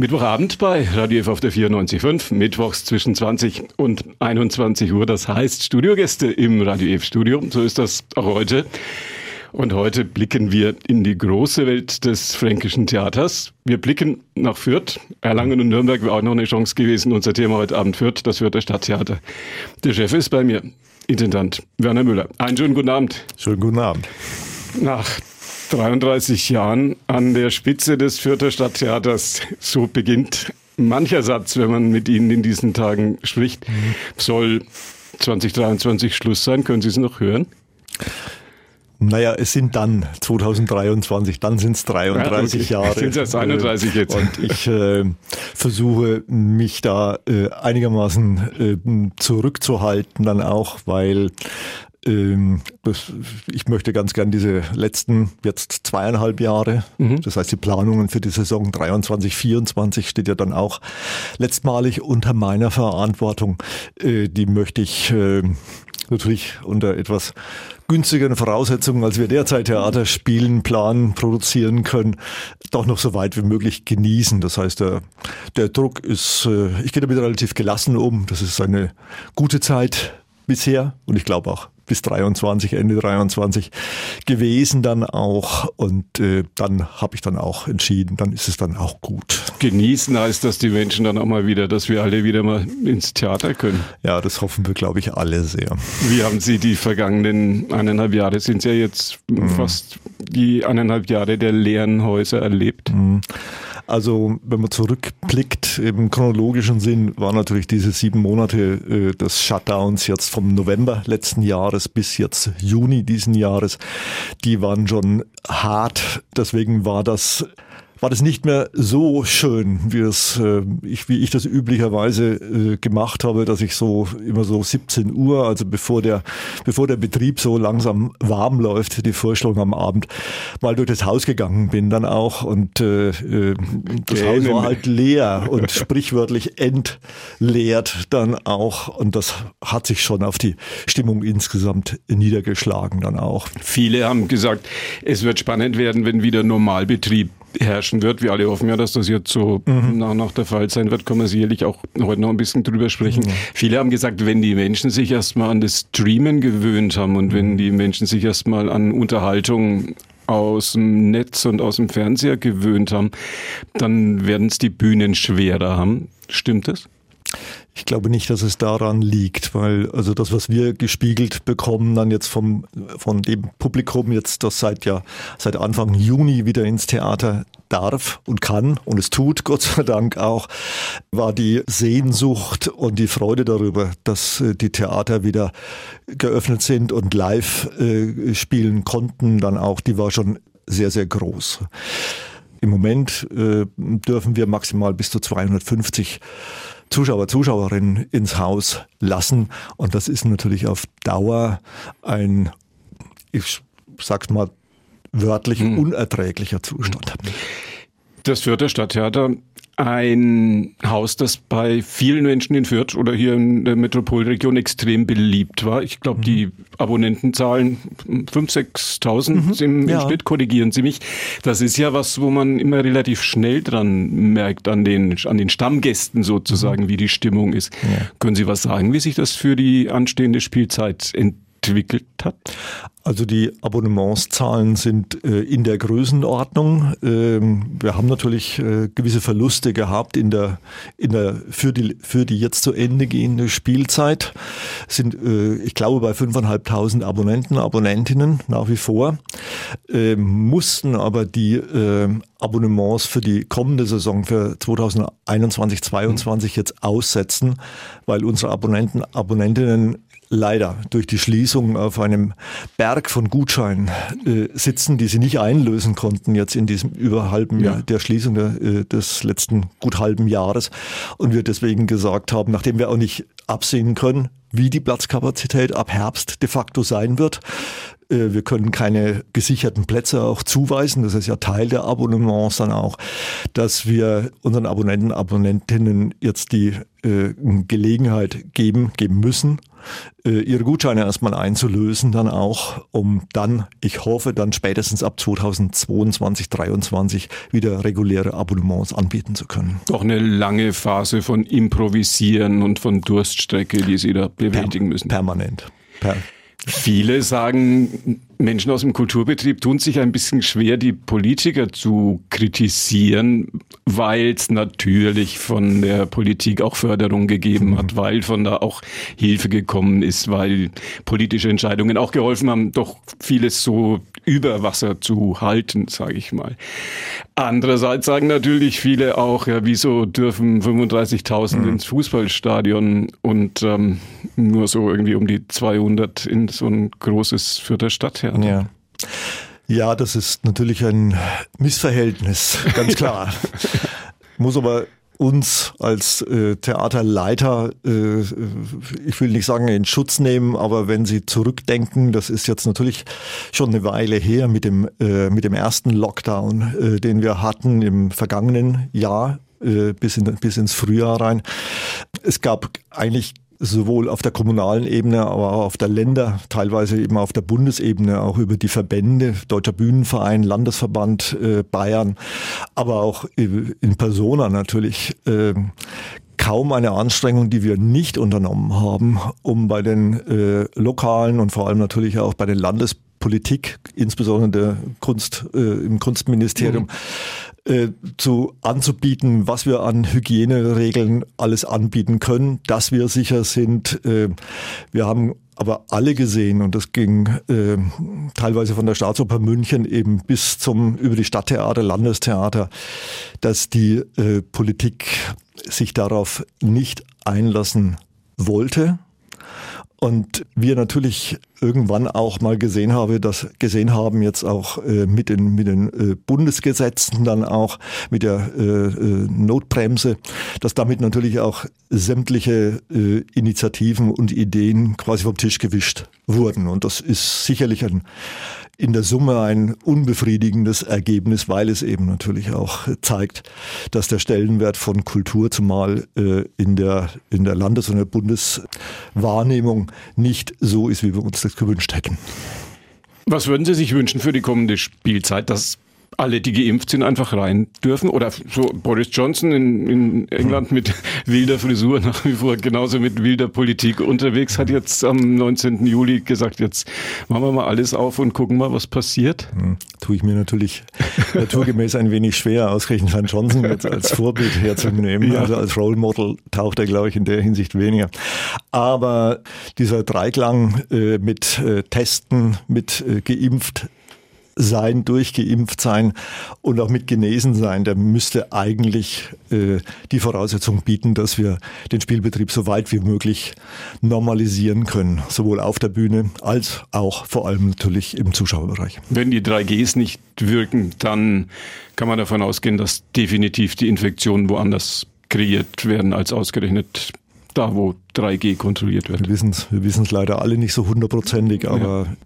Mittwochabend bei Radio F auf der 94.5, mittwochs zwischen 20 und 21 Uhr. Das heißt Studiogäste im Radio F Studio. So ist das auch heute. Und heute blicken wir in die große Welt des fränkischen Theaters. Wir blicken nach Fürth. Erlangen und Nürnberg wäre auch noch eine Chance gewesen. Unser Thema heute Abend Fürth, das Fürther Stadttheater. Der Chef ist bei mir, Intendant Werner Müller. Einen schönen guten Abend. Schönen guten Abend. Nach 33 Jahren an der Spitze des Fürther Stadttheaters. So beginnt mancher Satz, wenn man mit Ihnen in diesen Tagen spricht. Soll 2023 Schluss sein? Können Sie es noch hören? Naja, es sind dann 2023, dann sind es 33 ja, okay. Jahre. Sind es 31 jetzt. Und ich äh, versuche mich da äh, einigermaßen äh, zurückzuhalten dann auch, weil das, ich möchte ganz gern diese letzten jetzt zweieinhalb Jahre, mhm. das heißt die Planungen für die Saison 23, 24 steht ja dann auch letztmalig unter meiner Verantwortung. Äh, die möchte ich äh, natürlich unter etwas günstigeren Voraussetzungen, als wir derzeit Theater spielen, planen, produzieren können, doch noch so weit wie möglich genießen. Das heißt, der, der Druck ist, äh, ich gehe damit relativ gelassen um. Das ist eine gute Zeit bisher und ich glaube auch bis 23, Ende 23 gewesen dann auch. Und äh, dann habe ich dann auch entschieden, dann ist es dann auch gut. Genießen heißt, dass die Menschen dann auch mal wieder, dass wir alle wieder mal ins Theater können. Ja, das hoffen wir, glaube ich, alle sehr. Wie haben Sie die vergangenen eineinhalb Jahre, sind ja jetzt mhm. fast die eineinhalb Jahre der leeren Häuser erlebt? Mhm. Also wenn man zurückblickt, im chronologischen Sinn waren natürlich diese sieben Monate äh, des Shutdowns jetzt vom November letzten Jahres bis jetzt Juni diesen Jahres, die waren schon hart. Deswegen war das war das nicht mehr so schön, wie, es, äh, ich, wie ich das üblicherweise äh, gemacht habe, dass ich so immer so 17 Uhr, also bevor der, bevor der Betrieb so langsam warm läuft, die Vorstellung am Abend, mal durch das Haus gegangen bin dann auch und äh, äh das Haus war halt leer und sprichwörtlich entleert dann auch und das hat sich schon auf die Stimmung insgesamt niedergeschlagen dann auch. Viele haben gesagt, es wird spannend werden, wenn wieder Normalbetrieb herrschen wird. Wir alle hoffen ja, dass das jetzt so mhm. nach, nach der Fall sein wird. Können wir sicherlich auch heute noch ein bisschen drüber sprechen. Mhm. Viele haben gesagt, wenn die Menschen sich erstmal an das Streamen gewöhnt haben und mhm. wenn die Menschen sich erstmal an Unterhaltung aus dem Netz und aus dem Fernseher gewöhnt haben, dann werden es die Bühnen schwerer haben. Stimmt das? Ich glaube nicht, dass es daran liegt, weil also das, was wir gespiegelt bekommen, dann jetzt vom von dem Publikum jetzt, das seit ja seit Anfang Juni wieder ins Theater darf und kann und es tut, Gott sei Dank auch, war die Sehnsucht und die Freude darüber, dass äh, die Theater wieder geöffnet sind und live äh, spielen konnten, dann auch, die war schon sehr, sehr groß. Im Moment äh, dürfen wir maximal bis zu 250 Zuschauer, Zuschauerinnen ins Haus lassen. Und das ist natürlich auf Dauer ein, ich sag's mal, wörtlich hm. unerträglicher Zustand. Das Fürther Stadttheater ein Haus, das bei vielen Menschen in Fürth oder hier in der Metropolregion extrem beliebt war. Ich glaube, mhm. die Abonnentenzahlen 5.000, 6.000 mhm. im, im ja. Schnitt, korrigieren Sie mich. Das ist ja was, wo man immer relativ schnell dran merkt, an den, an den Stammgästen sozusagen, mhm. wie die Stimmung ist. Ja. Können Sie was sagen, wie sich das für die anstehende Spielzeit entwickelt? Entwickelt hat? Also die Abonnementszahlen sind äh, in der Größenordnung. Ähm, wir haben natürlich äh, gewisse Verluste gehabt in der, in der, für, die, für die jetzt zu Ende gehende Spielzeit. Sind, äh, ich glaube, bei 5.500 Abonnenten, Abonnentinnen nach wie vor. Ähm, mussten aber die ähm, Abonnements für die kommende Saison für 2021, 2022 jetzt aussetzen, weil unsere Abonnenten, Abonnentinnen leider durch die Schließung auf einem Berg von Gutscheinen äh, sitzen, die sie nicht einlösen konnten jetzt in diesem über halben ja. Jahr der Schließung der, äh, des letzten gut halben Jahres und wir deswegen gesagt haben, nachdem wir auch nicht absehen können, wie die Platzkapazität ab Herbst de facto sein wird. Äh, wir können keine gesicherten Plätze auch zuweisen. Das ist ja Teil der Abonnements dann auch, dass wir unseren Abonnenten, Abonnentinnen jetzt die äh, Gelegenheit geben, geben müssen, ihre Gutscheine erstmal einzulösen, dann auch, um dann, ich hoffe, dann spätestens ab 2022, 2023 wieder reguläre Abonnements anbieten zu können. Doch eine lange Phase von Improvisieren und von Durststrecke, die Sie da bewältigen müssen. Permanent. Per Viele sagen, Menschen aus dem Kulturbetrieb tun sich ein bisschen schwer, die Politiker zu kritisieren, weil es natürlich von der Politik auch Förderung gegeben hat, weil von da auch Hilfe gekommen ist, weil politische Entscheidungen auch geholfen haben, doch vieles so über Wasser zu halten, sage ich mal. Andererseits sagen natürlich viele auch, ja, wieso dürfen 35.000 mhm. ins Fußballstadion und ähm, nur so irgendwie um die 200 in so ein großes Fürther Stadttheater? Ja. Ja, das ist natürlich ein Missverhältnis, ganz klar. Muss aber uns als äh, Theaterleiter, äh, ich will nicht sagen in Schutz nehmen, aber wenn Sie zurückdenken, das ist jetzt natürlich schon eine Weile her mit dem, äh, mit dem ersten Lockdown, äh, den wir hatten im vergangenen Jahr äh, bis, in, bis ins Frühjahr rein. Es gab eigentlich sowohl auf der kommunalen Ebene, aber auch auf der Länder, teilweise eben auf der Bundesebene, auch über die Verbände, Deutscher Bühnenverein, Landesverband äh, Bayern, aber auch in Persona natürlich. Äh, kaum eine Anstrengung, die wir nicht unternommen haben, um bei den äh, lokalen und vor allem natürlich auch bei den Landespolitik, insbesondere der Kunst, äh, im Kunstministerium, mhm äh, zu anzubieten, was wir an Hygieneregeln alles anbieten können, dass wir sicher sind. Äh, wir haben aber alle gesehen und das ging äh, teilweise von der Staatsoper München eben bis zum über die Stadttheater, Landestheater, dass die äh, Politik sich darauf nicht einlassen wollte und wir natürlich irgendwann auch mal gesehen habe, dass gesehen haben jetzt auch äh, mit den mit den äh, Bundesgesetzen dann auch mit der äh, äh, Notbremse, dass damit natürlich auch sämtliche äh, Initiativen und Ideen quasi vom Tisch gewischt wurden. Und das ist sicherlich ein in der Summe ein unbefriedigendes Ergebnis, weil es eben natürlich auch zeigt, dass der Stellenwert von Kultur zumal äh, in der, in der Landes- und der Bundeswahrnehmung nicht so ist, wie wir uns das gewünscht hätten. Was würden Sie sich wünschen für die kommende Spielzeit? Dass alle, die geimpft sind, einfach rein dürfen? Oder so Boris Johnson in, in England mit wilder Frisur nach wie vor genauso mit wilder Politik unterwegs, hat jetzt am 19. Juli gesagt, jetzt machen wir mal alles auf und gucken mal, was passiert. Hm, tue ich mir natürlich naturgemäß ein wenig schwer, ausgerechnet Herrn Johnson jetzt als Vorbild herzunehmen. Ja. Also als Role Model taucht er, glaube ich, in der Hinsicht weniger. Aber dieser Dreiklang äh, mit äh, Testen, mit äh, geimpft sein, durchgeimpft sein und auch mit genesen sein, der müsste eigentlich äh, die Voraussetzung bieten, dass wir den Spielbetrieb so weit wie möglich normalisieren können, sowohl auf der Bühne als auch vor allem natürlich im Zuschauerbereich. Wenn die 3Gs nicht wirken, dann kann man davon ausgehen, dass definitiv die Infektionen woanders kreiert werden als ausgerechnet da, wo 3G kontrolliert wird. Wir wissen es wir wissen's leider alle nicht so hundertprozentig, aber ja.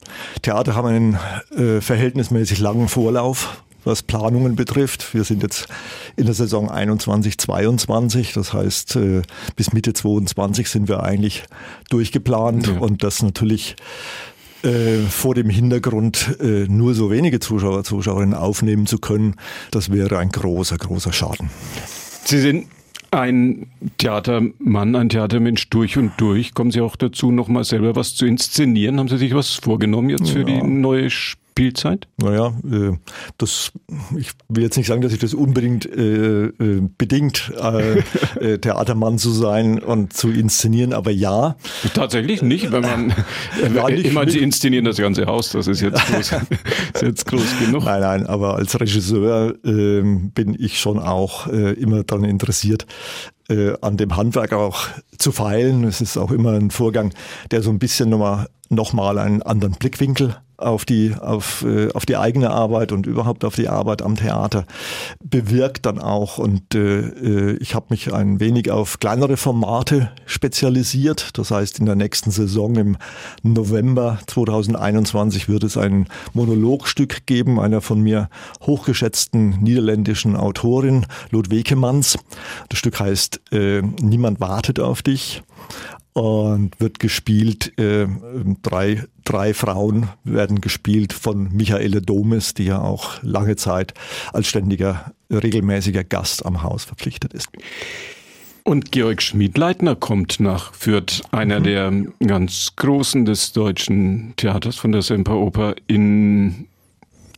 Theater haben einen äh, verhältnismäßig langen Vorlauf was Planungen betrifft. Wir sind jetzt in der Saison 21, 22. Das heißt, äh, bis Mitte 22 sind wir eigentlich durchgeplant ja. und das natürlich äh, vor dem Hintergrund äh, nur so wenige Zuschauer, Zuschauerinnen aufnehmen zu können, das wäre ein großer, großer Schaden. Sie sind ein Theatermann, ein Theatermensch durch und durch. Kommen Sie auch dazu, noch mal selber was zu inszenieren? Haben Sie sich was vorgenommen jetzt für ja. die neue Spielzeit? Naja, äh, das, ich will jetzt nicht sagen, dass ich das unbedingt äh, äh bedingt, äh, äh, Theatermann zu sein und zu inszenieren, aber ja. Tatsächlich nicht, wenn man, äh, ich meine, Sie inszenieren das ganze Haus, das ist jetzt groß, ist jetzt groß genug. Nein, nein, aber als Regisseur ähm, bin ich schon auch immer daran interessiert, an dem Handwerk auch zu feilen. Es ist auch immer ein Vorgang, der so ein bisschen nochmal nochmal einen anderen Blickwinkel auf die, auf, äh, auf die eigene Arbeit und überhaupt auf die Arbeit am Theater bewirkt dann auch. Und äh, äh ich habe mich ein wenig auf kleinere Formate spezialisiert. Das heißt, in der nächsten Saison im November 2021 wird es ein Monologstück geben, einer von mir hochgeschätzten niederländischen Autorin, Ludwekemanns. Das Stück heißt äh, Niemand wartet auf dich und wird gespielt, äh, drei, drei Frauen werden gespielt von Michaele Domes, die ja auch lange Zeit als ständiger, regelmäßiger Gast am Haus verpflichtet ist. Und Georg Schmiedleitner kommt nach Fürth, einer mhm. der ganz Großen des deutschen Theaters von der Semperoper in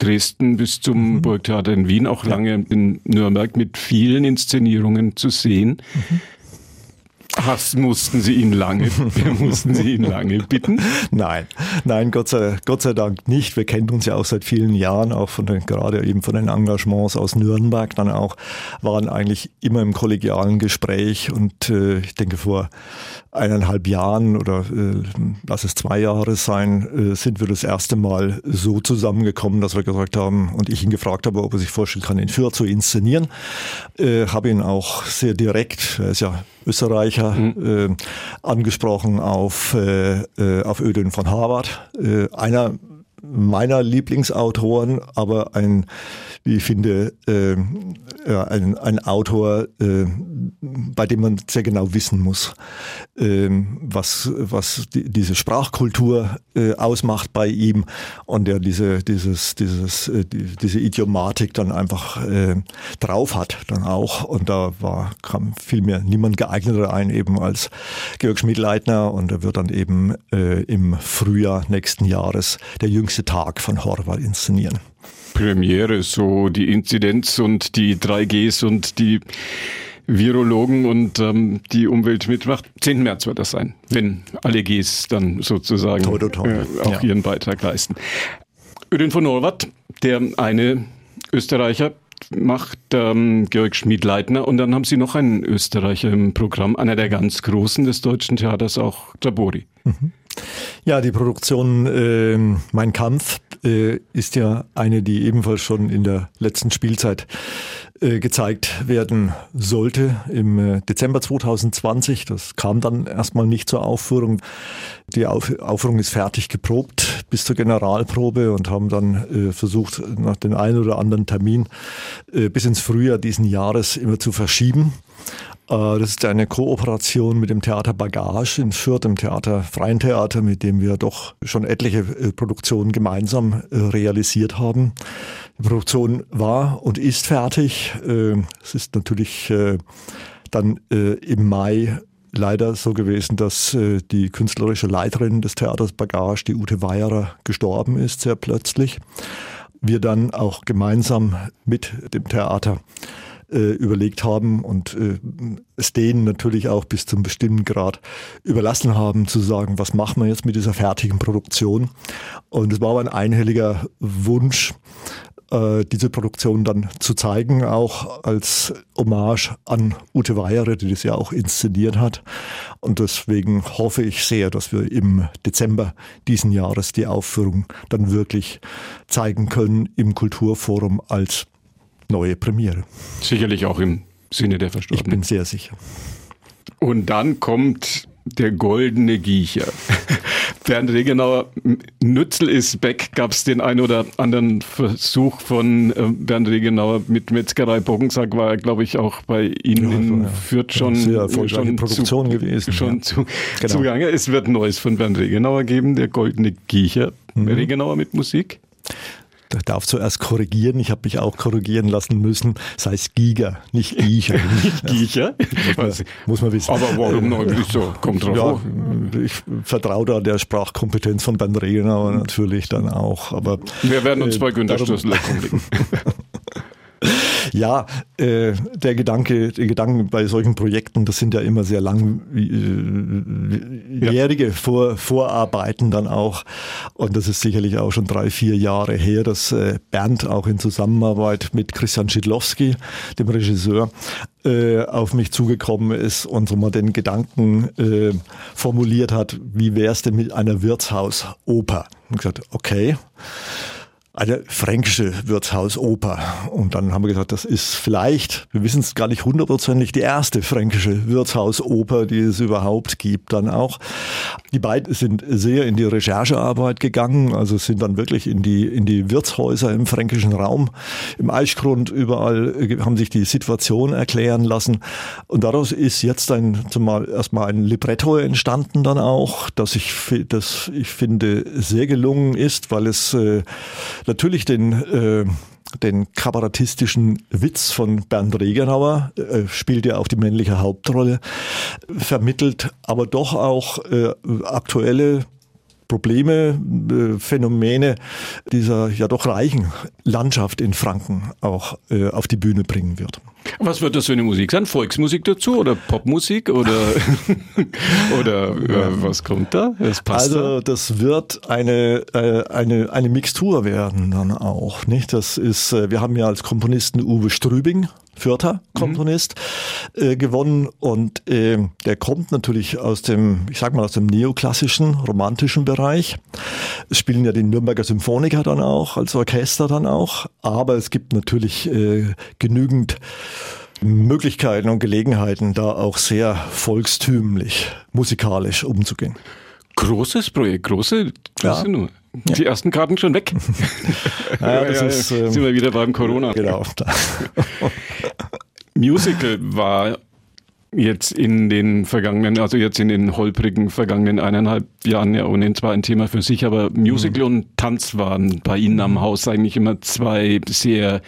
Dresden bis zum mhm. Burgtheater in Wien, auch lange in Nürnberg mit vielen Inszenierungen zu sehen. Mhm. Ach, mussten Sie ihn lange, mussten Sie ihn lange bitten? Nein, nein, Gott sei, Gott sei Dank nicht. Wir kennen uns ja auch seit vielen Jahren, auch von den, gerade eben von den Engagements aus Nürnberg dann auch, waren eigentlich immer im kollegialen Gespräch und äh, ich denke vor eineinhalb Jahren oder äh, lass es zwei Jahre sein, äh, sind wir das erste Mal so zusammengekommen, dass wir gesagt haben und ich ihn gefragt habe, ob er sich vorstellen kann, in Fürth zu inszenieren. Äh, habe ihn auch sehr direkt, er ist ja Österreicher, mhm. äh, angesprochen auf, äh, äh auf Ödön von Harvard. Äh, einer meiner Lieblingsautoren, aber ein, wie ich finde, äh, ein, ein Autor, äh, bei dem man sehr genau wissen muss, äh, was, was die, diese Sprachkultur äh, ausmacht bei ihm und der diese, dieses, dieses, äh, die, diese Idiomatik dann einfach äh, drauf hat dann auch. Und da war, kam viel mir niemand geeigneter ein eben als Georg Schmidleitner und er wird dann eben äh, im Frühjahr nächsten Jahres der jüngste Tag von Horvath inszenieren. Premiere, so die Inzidenz und die 3Gs und die Virologen und ähm, die Umwelt mitmacht. 10. März wird das sein, wenn alle Gs dann sozusagen toi, toi. Äh, auch ja. ihren Beitrag leisten. Ödin von Norwart, der eine Österreicher, macht ähm, Georg Schmiedleitner und dann haben Sie noch einen Österreicher im Programm, einer der ganz Großen des deutschen Theaters, auch Tabori. Mhm. Ja, die Produktion äh, Mein Kampf äh, ist ja eine, die ebenfalls schon in der letzten Spielzeit äh, gezeigt werden sollte im äh, Dezember 2020. Das kam dann erstmal nicht zur Aufführung. Die Auf Aufführung ist fertig geprobt bis zur Generalprobe und haben dann äh, versucht, nach den einen oder anderen Termin äh, bis ins Frühjahr diesen Jahres immer zu verschieben. Äh, das ist eine Kooperation mit dem Theater Bagage in Fürth, dem Theater Freien Theater, mit dem wir doch schon etliche äh, Produktionen gemeinsam äh, realisiert haben. Die Produktion war und ist fertig. Es ist natürlich dann im Mai leider so gewesen, dass die künstlerische Leiterin des Theaters Bagage, die Ute Weierer, gestorben ist, sehr plötzlich. Wir dann auch gemeinsam mit dem Theater äh, überlegt haben und äh, es denen natürlich auch bis zum bestimmten Grad überlassen haben, zu sagen, was machen wir jetzt mit dieser fertigen Produktion. Und es war aber ein einhelliger Wunsch, äh, diese Produktion dann zu zeigen, auch als Hommage an Ute Weire, die das ja auch inszeniert hat. Und deswegen hoffe ich sehr, dass wir im Dezember diesen Jahres die Aufführung dann wirklich zeigen können im Kulturforum als neue Premiere. Sicherlich auch im Sinne der Verstorbenen. Ich bin sehr sicher. Und dann kommt der goldene Giecher. Bernd Regenauer, Nützel ist weg, gab es den einen oder anderen Versuch von äh, Bernd Regenauer mit Metzgerei Boggensack, war er, glaube ich, auch bei Ihnen ja, in ja. Fürth schon, sehr schon Produktion zu, gewesen. Schon ja. zu, genau. zugange. Es wird Neues von Bernd Regenauer geben, der goldene Giecher. Mhm. Regenauer mit Musik? Ich darf zuerst korrigieren. Ich habe mich auch korrigieren lassen müssen. Das heißt Giga, nicht Giecher. nicht Giecher? Muss man, muss man wissen. Aber warum noch? So, kommt drauf ja, Ich vertraue da der Sprachkompetenz von Ben Regenauer natürlich dann auch. Aber, Wir werden uns äh, bei Günter Stössel erkundigen. Ja, äh, der Gedanke, der Gedanken bei solchen Projekten, das sind ja immer sehr langjährige äh, ja. Vor, Vorarbeiten dann auch. Und das ist sicherlich auch schon drei, vier Jahre her, dass äh, Bernd auch in Zusammenarbeit mit Christian Schidlowski, dem Regisseur, äh, auf mich zugekommen ist und so mal den Gedanken äh, formuliert hat, wie wäre es denn mit einer Wirtshausoper? Und gesagt, okay eine fränkische Wirtshausoper. Und dann haben wir gesagt, das ist vielleicht, wir wissen es gar nicht hundertprozentig, die erste fränkische Wirtshausoper, die es überhaupt gibt dann auch. Die beiden sind sehr in die Recherchearbeit gegangen, also sind dann wirklich in die, in die Wirtshäuser im fränkischen Raum, im Eichgrund überall äh, haben sich die Situation erklären lassen. Und daraus ist jetzt ein, zumal erstmal ein Libretto entstanden dann auch, das ich, das ich finde sehr gelungen ist, weil es äh, natürlich den, äh, den kabarettistischen Witz von Bernd Regenauer, äh, spielt ja auch die männliche Hauptrolle, vermittelt, aber doch auch äh, aktuelle Probleme, äh, Phänomene dieser ja doch reichen Landschaft in Franken auch äh, auf die Bühne bringen wird. Was wird das für eine Musik sein? Volksmusik dazu oder Popmusik oder, oder äh, was kommt da? Das also das wird eine, äh, eine, eine Mixtur werden dann auch. Nicht? Das ist, äh, wir haben ja als Komponisten Uwe Strübing Fürther Komponist mhm. äh, gewonnen und äh, der kommt natürlich aus dem, ich sag mal aus dem neoklassischen, romantischen Bereich. Es spielen ja die Nürnberger Symphoniker dann auch, als Orchester dann auch, aber es gibt natürlich äh, genügend Möglichkeiten und Gelegenheiten, da auch sehr volkstümlich, musikalisch umzugehen. Großes Projekt, große, große ja. Nummer. Die ja. ersten Karten schon weg. ja, das ja, ist, ähm, sind wir wieder beim Corona. Genau. Musical war jetzt in den vergangenen, also jetzt in den holprigen vergangenen eineinhalb Jahren ja ohnehin zwar ein Thema für sich, aber Musical mhm. und Tanz waren bei Ihnen am Haus eigentlich immer zwei sehr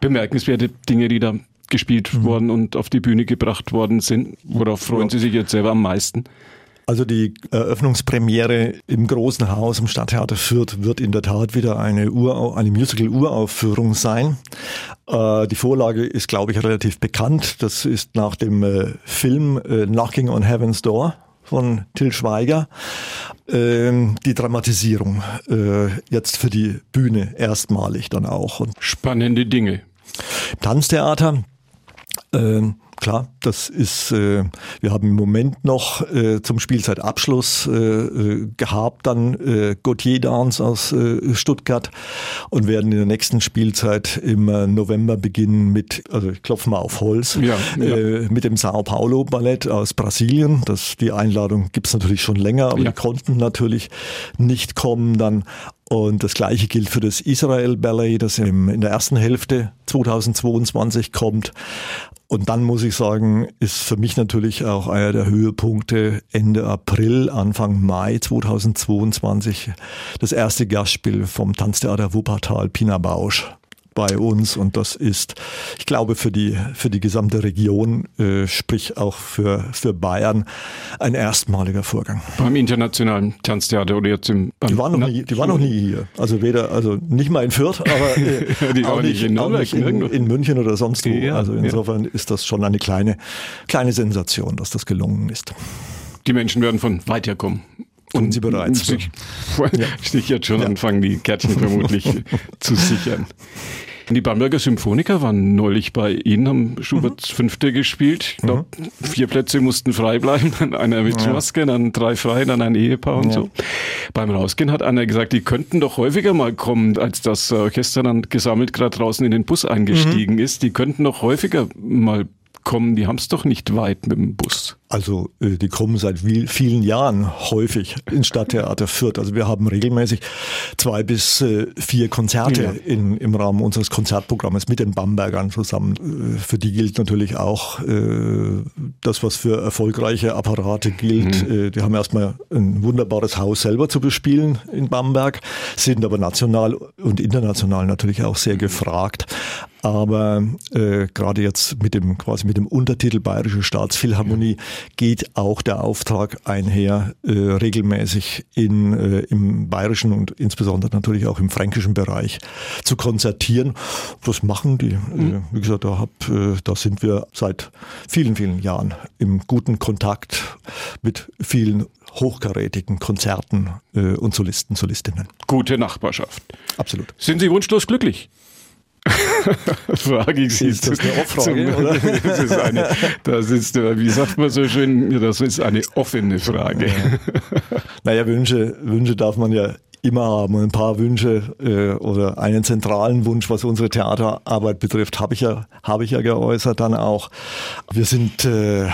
bemerkenswerte Dinge, die da gespielt mhm. worden und auf die Bühne gebracht worden sind. Worauf freuen. Sie sich jetzt selber am meisten? Also die Eröffnungspremiere im Großen Haus im Stadttheater Fürth wird in der Tat wieder eine, Ur eine Musical-Uraufführung sein. Äh, die Vorlage ist, glaube ich, relativ bekannt. Das ist nach dem äh, Film äh, Knocking on Heaven's Door von Till Schweiger. Ähm, die Dramatisierung jetzt für die Bühne erstmalig dann auch. Spannende Dinge. Tanztheater. Ähm, Klar, das ist, äh, wir haben im Moment noch äh, zum Spielzeitabschluss äh, äh, gehabt dann äh, Gauthier Dance aus äh, Stuttgart und werden in der nächsten Spielzeit im äh, November beginnen mit, also ich klopfe mal auf Holz, ja, ja. Äh, mit dem Sao Paulo Ballett aus Brasilien. Das, die Einladung gibt's natürlich schon länger, aber ja. die konnten natürlich nicht kommen dann. Und das gleiche gilt für das Israel Ballet, das in der ersten Hälfte 2022 kommt. Und dann muss ich sagen, ist für mich natürlich auch einer der Höhepunkte Ende April, Anfang Mai 2022 das erste Gastspiel vom Tanztheater Wuppertal Pina Bausch bei uns und das ist, ich glaube, für die, für die gesamte Region, äh, sprich auch für, für Bayern, ein erstmaliger Vorgang. Beim internationalen Tanztheater oder jetzt im... Die waren noch nie, die waren noch nie hier. Also weder, also nicht mal in Fürth, aber äh, auch, nicht, in, auch nicht in, in, München oder sonst wo. Ja, also insofern ja. ist das schon eine kleine, kleine Sensation, dass das gelungen ist. Die Menschen werden von weit her Und Sie bereits. Sich, ja. sich jetzt schon ja. anfangen, die Kärtchen vermutlich zu sichern. Die Bamberger Symphoniker waren neulich bei Ihnen, haben Schuberts mhm. Fünfte gespielt. Ich glaube, mhm. vier Plätze mussten frei bleiben. Dann einer mit ja. Maske, dann drei frei, dann ein Ehepaar und ja. so. Beim Rausgehen hat einer gesagt, die könnten doch häufiger mal kommen, als das Orchester dann gesammelt gerade draußen in den Bus eingestiegen mhm. ist. Die könnten doch häufiger mal kommen, die haben es doch nicht weit mit dem Bus. Also äh, die kommen seit vielen Jahren häufig ins Stadttheater Fürth. Also wir haben regelmäßig zwei bis äh, vier Konzerte ja. in, im Rahmen unseres Konzertprogramms mit den Bambergern zusammen. Äh, für die gilt natürlich auch das, was für erfolgreiche Apparate gilt. Mhm. Die haben erstmal ein wunderbares Haus selber zu bespielen in Bamberg, sind aber national und international natürlich auch sehr gefragt. Aber äh, gerade jetzt mit dem quasi mit dem Untertitel Bayerische Staatsphilharmonie geht auch der Auftrag einher, äh, regelmäßig in, äh, im bayerischen und insbesondere natürlich auch im fränkischen Bereich zu konzertieren. Das machen die. Mhm. Äh, wie gesagt, da, hab, äh, da sind wir seit vielen, vielen Jahren im guten Kontakt mit vielen hochkarätigen Konzerten äh, und Solisten, Solistinnen. Gute Nachbarschaft. Absolut. Sind Sie wunschlos glücklich? Frage ich Sie. Ist das eine Off-Frage, oder? das ist eine, das ist, wie sagt man so schön, das ist eine offene Frage. Ja. Naja, Wünsche, Wünsche darf man ja immer haben. Ein paar Wünsche äh, oder einen zentralen Wunsch, was unsere Theaterarbeit betrifft, habe ich ja, habe ich ja geäußert dann auch. Wir sind äh,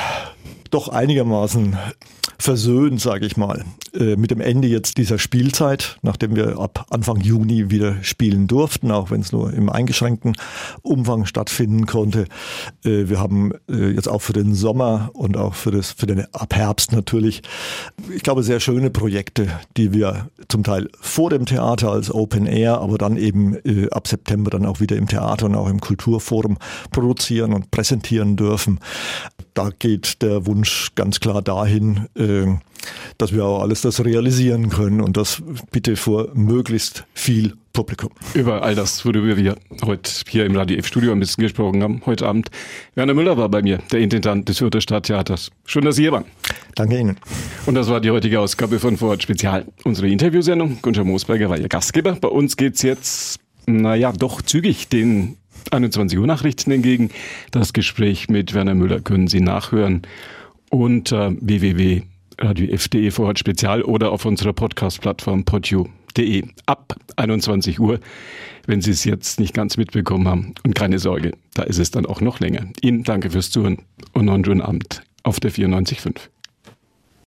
doch einigermaßen versöhnt, sage ich mal, äh, mit dem Ende jetzt dieser Spielzeit, nachdem wir ab Anfang Juni wieder spielen durften, auch wenn es nur im eingeschränkten Umfang stattfinden konnte. Äh, wir haben äh, jetzt auch für den Sommer und auch für, das, für den ab Herbst natürlich, ich glaube, sehr schöne Projekte, die wir zum Teil vor dem Theater als Open Air, aber dann eben ab September dann auch wieder im Theater und auch im Kulturforum produzieren und präsentieren dürfen. Da geht der Wunsch ganz klar dahin, äh, dass wir auch alles das realisieren können und das bitte vor möglichst viel Publikum. Über all das, worüber wir heute hier im Radio F-Studio ein bisschen gesprochen haben, heute Abend. Werner Müller war bei mir, der Intendant des Fürther Stadttheaters. Schön, dass Sie hier waren. Danke Ihnen. Und das war die heutige Ausgabe von Vorort Spezial, unsere Interviewsendung. Gunther Moosberger war Ihr Gastgeber. Bei uns geht's jetzt, naja, doch zügig den 21 Uhr Nachrichten entgegen. Das Gespräch mit Werner Müller können Sie nachhören unter www.radiof.de Vorort Spezial oder auf unserer Podcast-Plattform podu.de ab 21 Uhr, wenn Sie es jetzt nicht ganz mitbekommen haben. Und keine Sorge, da ist es dann auch noch länger. Ihnen danke fürs Zuhören und noch einen schönen Abend auf der 94.5.